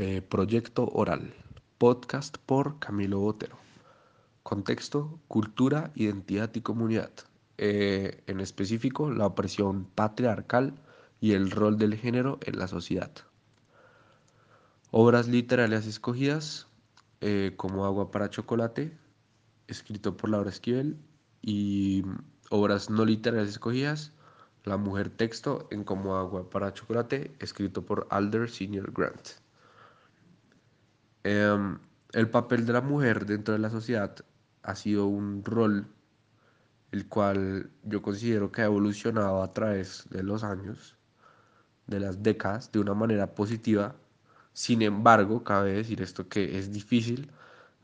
eh, Proyecto Oral, podcast por Camilo Botero. Contexto, cultura, identidad y comunidad. Eh, en específico, la opresión patriarcal y el rol del género en la sociedad. Obras literarias escogidas, eh, como Agua para Chocolate, escrito por Laura Esquivel, y obras no literarias escogidas, La mujer texto en Como Agua para Chocolate, escrito por Alder Senior Grant. Em, el papel de la mujer dentro de la sociedad ha sido un rol el cual yo considero que ha evolucionado a través de los años, de las décadas, de una manera positiva. Sin embargo, cabe decir esto que es difícil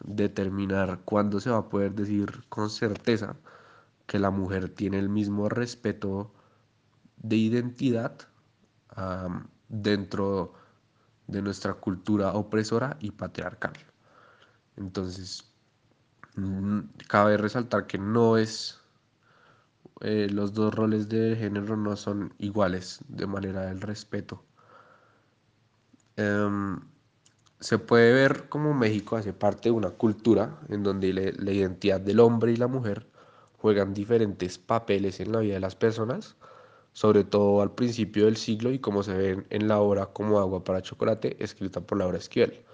determinar cuándo se va a poder decir con certeza que la mujer tiene el mismo respeto de identidad dentro de nuestra cultura opresora y patriarcal. Entonces, mm, cabe resaltar que no es, eh, los dos roles de género no son iguales de manera del respeto. Em, se puede ver como México hace parte de una cultura en donde la identidad del hombre y la mujer juegan diferentes papeles en la vida de las personas, sobre todo al principio del siglo y como se ve en la obra Como agua para chocolate, escrita por Laura Esquivel.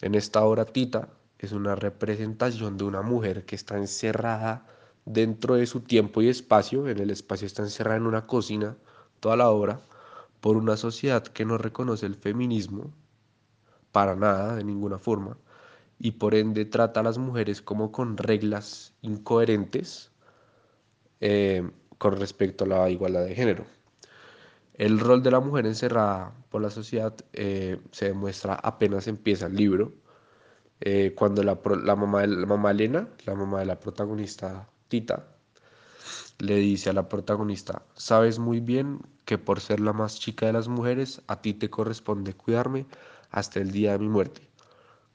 En esta obra Tita es una representación de una mujer que está encerrada dentro de su tiempo y espacio, en el espacio está encerrada en una cocina, toda la obra, por una sociedad que no reconoce el feminismo, para nada, de ninguna forma, y por ende trata a las mujeres como con reglas incoherentes eh, con respecto a la igualdad de género. El rol de la mujer encerrada por la sociedad eh, se demuestra apenas empieza el libro, eh, cuando la, mamá, la mamá Elena, la mamá de la protagonista Tita, le dice a la protagonista, sabes muy bien que por ser la más chica de las mujeres, a ti te corresponde cuidarme hasta el día de mi muerte.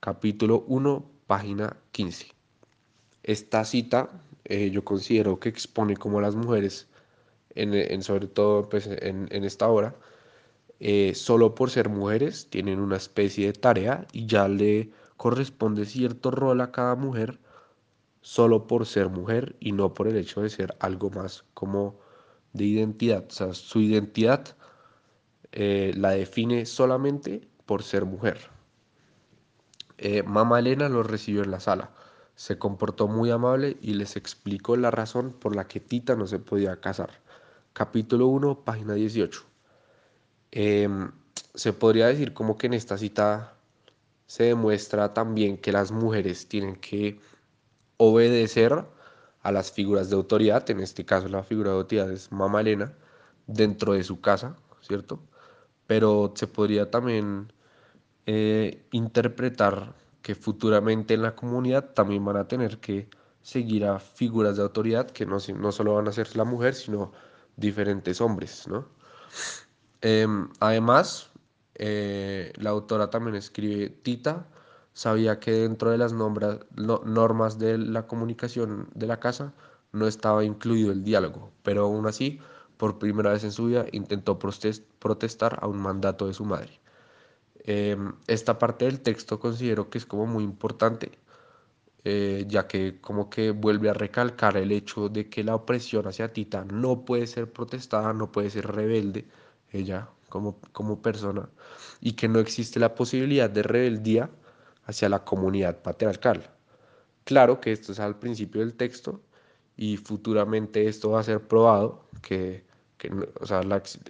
Capítulo 1, página 15. Esta cita eh, yo considero que expone como las mujeres, en, sobre todo pues, en, esta obra, eh, solo por ser mujeres tienen una especie de tarea y ya le corresponde cierto rol a cada mujer solo por ser mujer y no por el hecho de ser algo más como de identidad. O sea, su identidad eh, la define solamente por ser mujer. Mamá Elena lo recibió en la sala. Se comportó muy amable y les explicó la razón por la que Tita no se podía casar. Capítulo 1, página 18. Em, se podría decir como que en esta cita se demuestra también que las mujeres tienen que obedecer a las figuras de autoridad, en este caso la figura de autoridad es Mamá Elena, dentro de su casa, ¿cierto? Pero se podría también eh, interpretar que futuramente en la comunidad también van a tener que seguir a figuras de autoridad que no, no solo van a ser la mujer, sino diferentes hombres, ¿no? Em, además, eh, la autora también escribe, Tita sabía que dentro de las normas de la comunicación de la casa no estaba incluido el diálogo, pero aún así, por primera vez en su vida, intentó protestar a un mandato de su madre. Em, esta parte del texto considero que es como muy importante, eh, ya que como que vuelve a recalcar el hecho de que la opresión hacia Tita no puede ser protestada, no puede ser rebelde, ella como, como persona, y que no existe la posibilidad de rebeldía hacia la comunidad patriarcal. Claro que esto es al principio del texto y futuramente esto va a ser probado, que que no, o sea,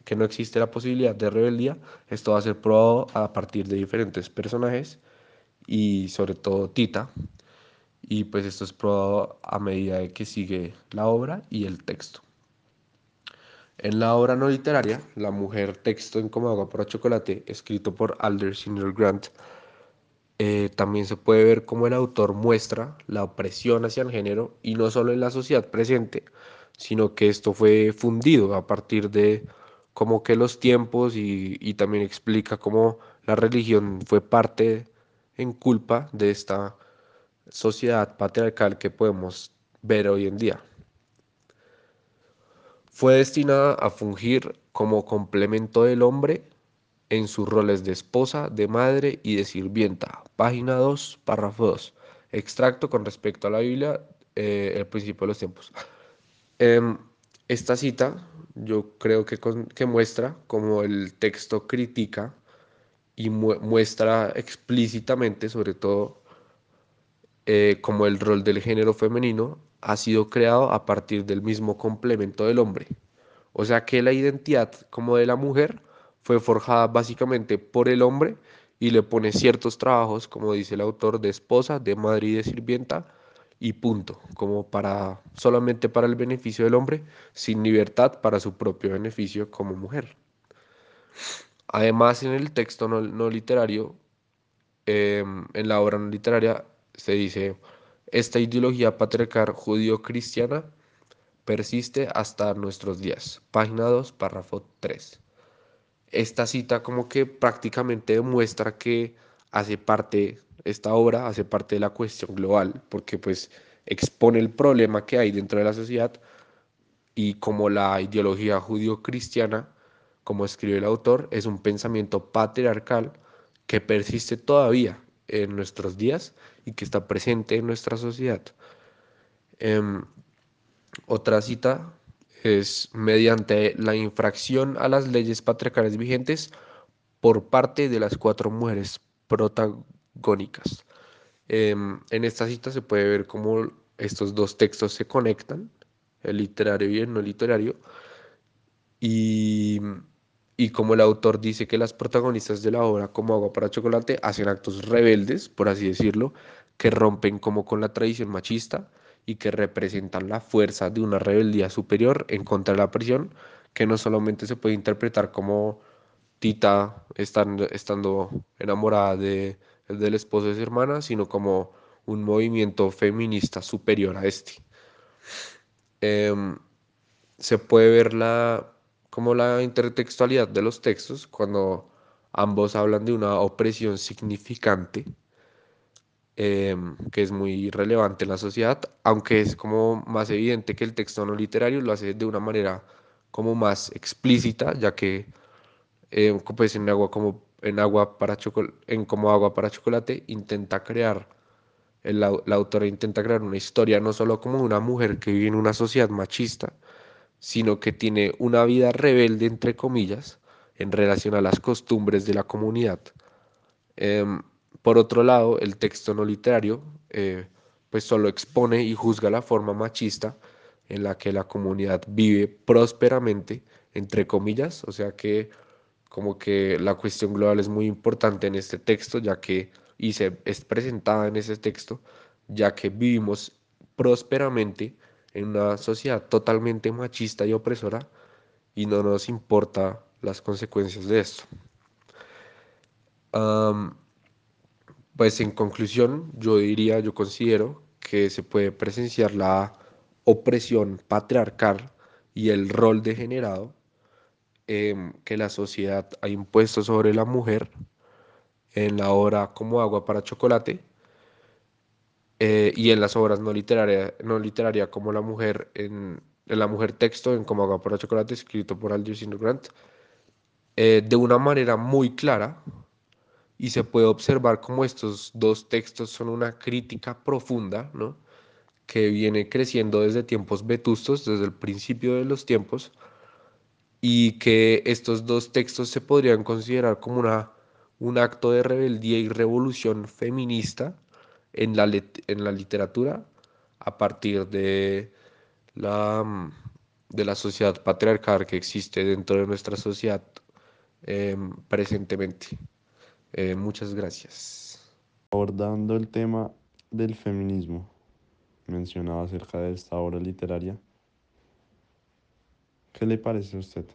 que no existe la posibilidad de rebeldía, esto va a ser probado a partir de diferentes personajes y sobre todo Tita. Y pues esto es probado a medida de que sigue la obra y el texto. En la obra no literaria, La mujer texto en Como agua para chocolate, escrito por Alder Senior Grant, eh, también se puede ver cómo el autor muestra la opresión hacia el género y no solo en la sociedad presente, sino que esto fue fundido a partir de como que los tiempos y, también explica cómo la religión fue parte en culpa de esta sociedad patriarcal que podemos ver hoy en día. Fue destinada a fungir como complemento del hombre en sus roles de esposa, de madre y de sirvienta. Página 2, párrafo 2. Extracto con respecto a la Biblia, eh, el principio de los tiempos. Em, esta cita yo creo que, muestra como el texto critica y muestra explícitamente, sobre todo, eh, como el rol del género femenino ha sido creado a partir del mismo complemento del hombre. O sea que la identidad como de la mujer fue forjada básicamente por el hombre y le pone ciertos trabajos, como dice el autor, de esposa, de madre y de sirvienta, y punto, como para solamente para el beneficio del hombre, sin libertad para su propio beneficio como mujer. Además, en el texto no, literario, em, en la obra no literaria, se dice, esta ideología patriarcal judío-cristiana persiste hasta nuestros días. Página 2, párrafo 3. Esta cita como que prácticamente demuestra que hace parte, esta obra hace parte de la cuestión global, porque pues expone el problema que hay dentro de la sociedad y como la ideología judío-cristiana, como escribe el autor, es un pensamiento patriarcal que persiste todavía en nuestros días y que está presente en nuestra sociedad. Em, otra cita es mediante la infracción a las leyes patriarcales vigentes por parte de las cuatro mujeres protagónicas. Em, en esta cita se puede ver cómo estos dos textos se conectan, el literario y el no literario, y, y como el autor dice que las protagonistas de la obra, como agua para chocolate, hacen actos rebeldes, por así decirlo, que rompen como con la tradición machista y que representan la fuerza de una rebeldía superior en contra de la prisión, que no solamente se puede interpretar como Tita estando, estando enamorada de, del esposo de su hermana, sino como un movimiento feminista superior a este. Em, se puede ver la, como la intertextualidad de los textos cuando ambos hablan de una opresión significante Em, que es muy relevante en la sociedad, aunque es como más evidente que el texto no literario lo hace de una manera como más explícita, ya que em, pues en agua como en agua para en como agua para chocolate intenta crear el, la autora intenta crear una historia no solo como una mujer que vive en una sociedad machista, sino que tiene una vida rebelde entre comillas en relación a las costumbres de la comunidad. Em, por otro lado, el texto no literario eh, pues solo expone y juzga la forma machista en la que la comunidad vive prósperamente, entre comillas, o sea que como que la cuestión global es muy importante en este texto, ya que, y se es presentada en ese texto, ya que vivimos prósperamente en una sociedad totalmente machista y opresora y no nos importa las consecuencias de esto. Pues en conclusión, yo diría, yo considero que se puede presenciar la opresión patriarcal y el rol degenerado em, que la sociedad ha impuesto sobre la mujer en la obra como agua para chocolate eh, y en las obras no literarias no literaria como la mujer en, la mujer texto en como agua para chocolate escrito por Algernon Grant eh, de una manera muy clara y se puede observar como estos dos textos son una crítica profunda, ¿no? que viene creciendo desde tiempos vetustos, desde el principio de los tiempos, y que estos dos textos se podrían considerar como una, un acto de rebeldía y revolución feminista en la, en la literatura a partir de la, de la sociedad patriarcal que existe dentro de nuestra sociedad em, presentemente. Eh, muchas gracias. Abordando el tema del feminismo, mencionaba acerca de esta obra literaria. ¿Qué le parece a usted?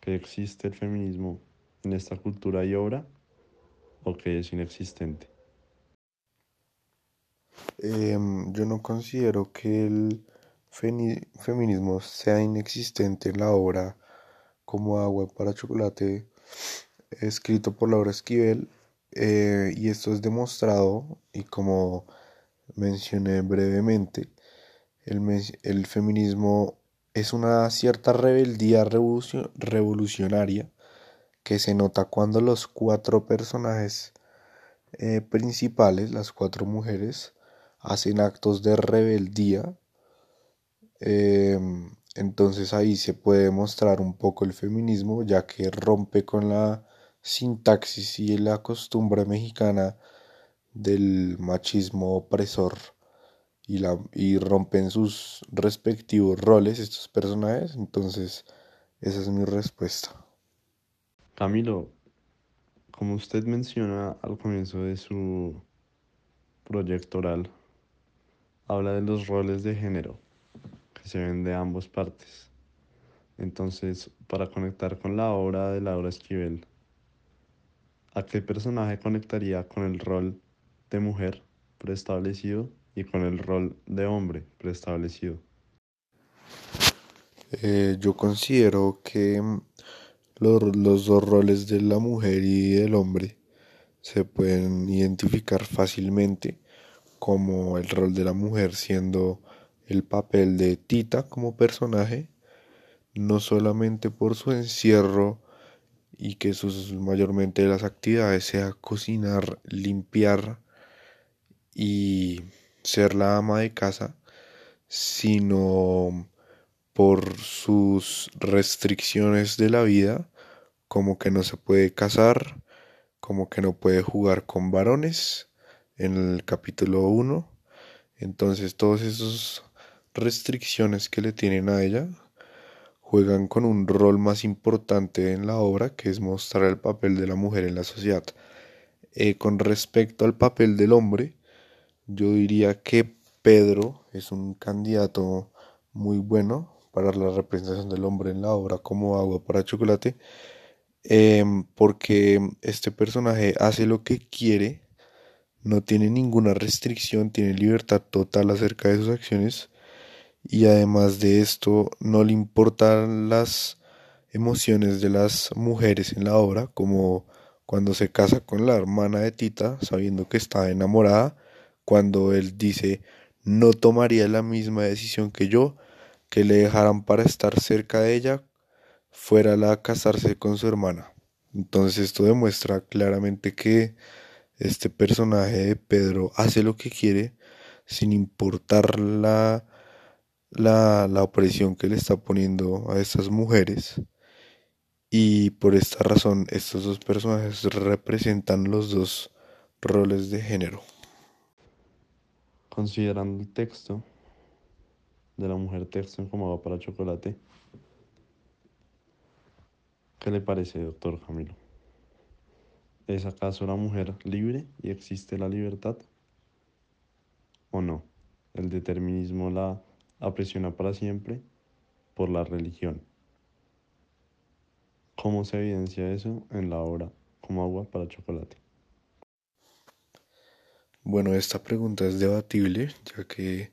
¿Que existe el feminismo en esta cultura y obra o que es inexistente? Em, yo no considero que el feminismo sea inexistente en la obra como agua para chocolate escrito por Laura Esquivel eh, y esto es demostrado y como mencioné brevemente, el, feminismo es una cierta rebeldía revolucionaria que se nota cuando los cuatro personajes eh, principales, las cuatro mujeres, hacen actos de rebeldía. Em, entonces ahí se puede mostrar un poco el feminismo, ya que rompe con la sintaxis y la costumbre mexicana del machismo opresor y, la, y rompen sus respectivos roles estos personajes. Entonces, esa es mi respuesta. Camilo, como usted menciona al comienzo de su proyecto oral, habla de los roles de género que se ven de ambas partes. Entonces, para conectar con la obra de Laura Esquivel, ¿a qué personaje conectaría con el rol de mujer preestablecido y con el rol de hombre preestablecido? Eh, yo considero que mm, los, los dos roles de la mujer y del hombre se pueden identificar fácilmente como el rol de la mujer siendo el papel de Tita como personaje, no solamente por su encierro y que sus mayormente las actividades sea cocinar, limpiar y ser la ama de casa, sino por sus restricciones de la vida, como que no se puede casar, como que no puede jugar con varones en el capítulo 1. Entonces todas esas restricciones que le tienen a ella juegan con un rol más importante en la obra, que es mostrar el papel de la mujer en la sociedad. Eh, con respecto al papel del hombre, yo diría que Pedro es un candidato muy bueno para la representación del hombre en la obra como agua para chocolate, em, porque este personaje hace lo que quiere, no tiene ninguna restricción, tiene libertad total acerca de sus acciones y además de esto no le importan las emociones de las mujeres en la obra, como cuando se casa con la hermana de Tita, sabiendo que está enamorada, cuando él dice no tomaría la misma decisión que yo, que le dejaran para estar cerca de ella, fuera la casarse con su hermana. Entonces esto demuestra claramente que este personaje de Pedro hace lo que quiere sin importar la, la, la opresión que le está poniendo a estas mujeres. Y por esta razón estos dos personajes representan los dos roles de género. Considerando el texto de la mujer texto en Como para chocolate, ¿qué le parece, doctor Camilo? ¿Es acaso la mujer libre y existe la libertad? ¿O no? El determinismo la apresiona para siempre por la religión. ¿Cómo se evidencia eso en la obra como agua para chocolate? Bueno, esta pregunta es debatible, ya que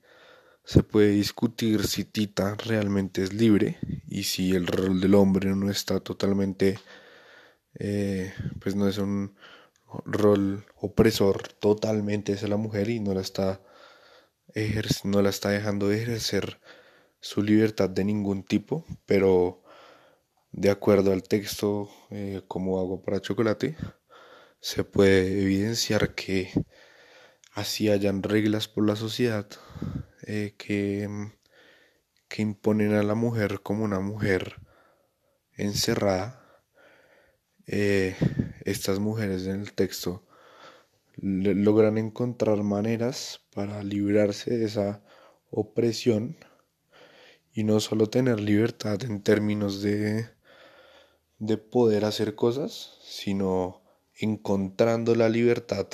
se puede discutir si Tita realmente es libre y si el rol del hombre no está totalmente, eh, pues no es un rol opresor totalmente es la mujer y no la está no la está dejando de ejercer su libertad de ningún tipo, pero de acuerdo al texto eh, como hago para chocolate, se puede evidenciar que así hayan reglas por la sociedad eh, que, que imponen a la mujer como una mujer encerrada. Eh, estas mujeres en el texto logran encontrar maneras para librarse de esa opresión y no solo tener libertad en términos de, de poder hacer cosas, sino encontrando la libertad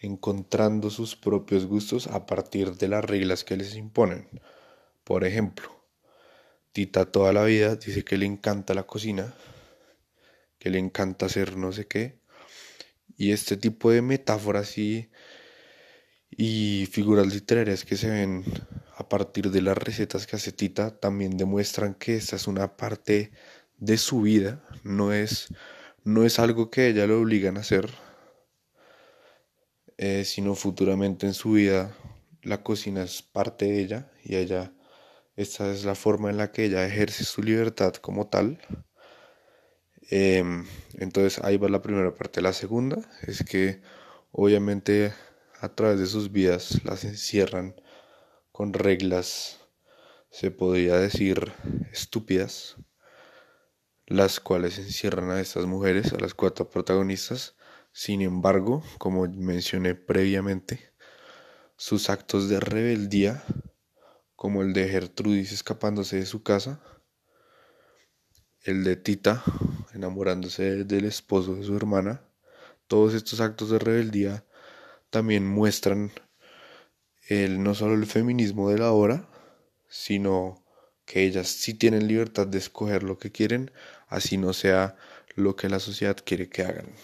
encontrando sus propios gustos a partir de las reglas que les imponen. Por ejemplo, Tita toda la vida dice que le encanta la cocina, que le encanta hacer no sé qué, y este tipo de metáforas y, y figuras literarias que se ven a partir de las recetas que hace Tita también demuestran que esta es una parte de su vida, no es, no es algo que ella lo obligan a hacer, eh, sino futuramente en su vida la cocina es parte de ella y ella, esta es la forma en la que ella ejerce su libertad como tal. Em, entonces ahí va la primera parte. La segunda es que obviamente a través de sus vidas las encierran con reglas, se podría decir, estúpidas, las cuales encierran a estas mujeres, a las cuatro protagonistas. Sin embargo, como mencioné previamente, sus actos de rebeldía, como el de Gertrudis escapándose de su casa, el de Tita enamorándose del esposo de su hermana, todos estos actos de rebeldía también muestran el, no solo el feminismo de la hora, sino que ellas sí tienen libertad de escoger lo que quieren, así no sea lo que la sociedad quiere que hagan.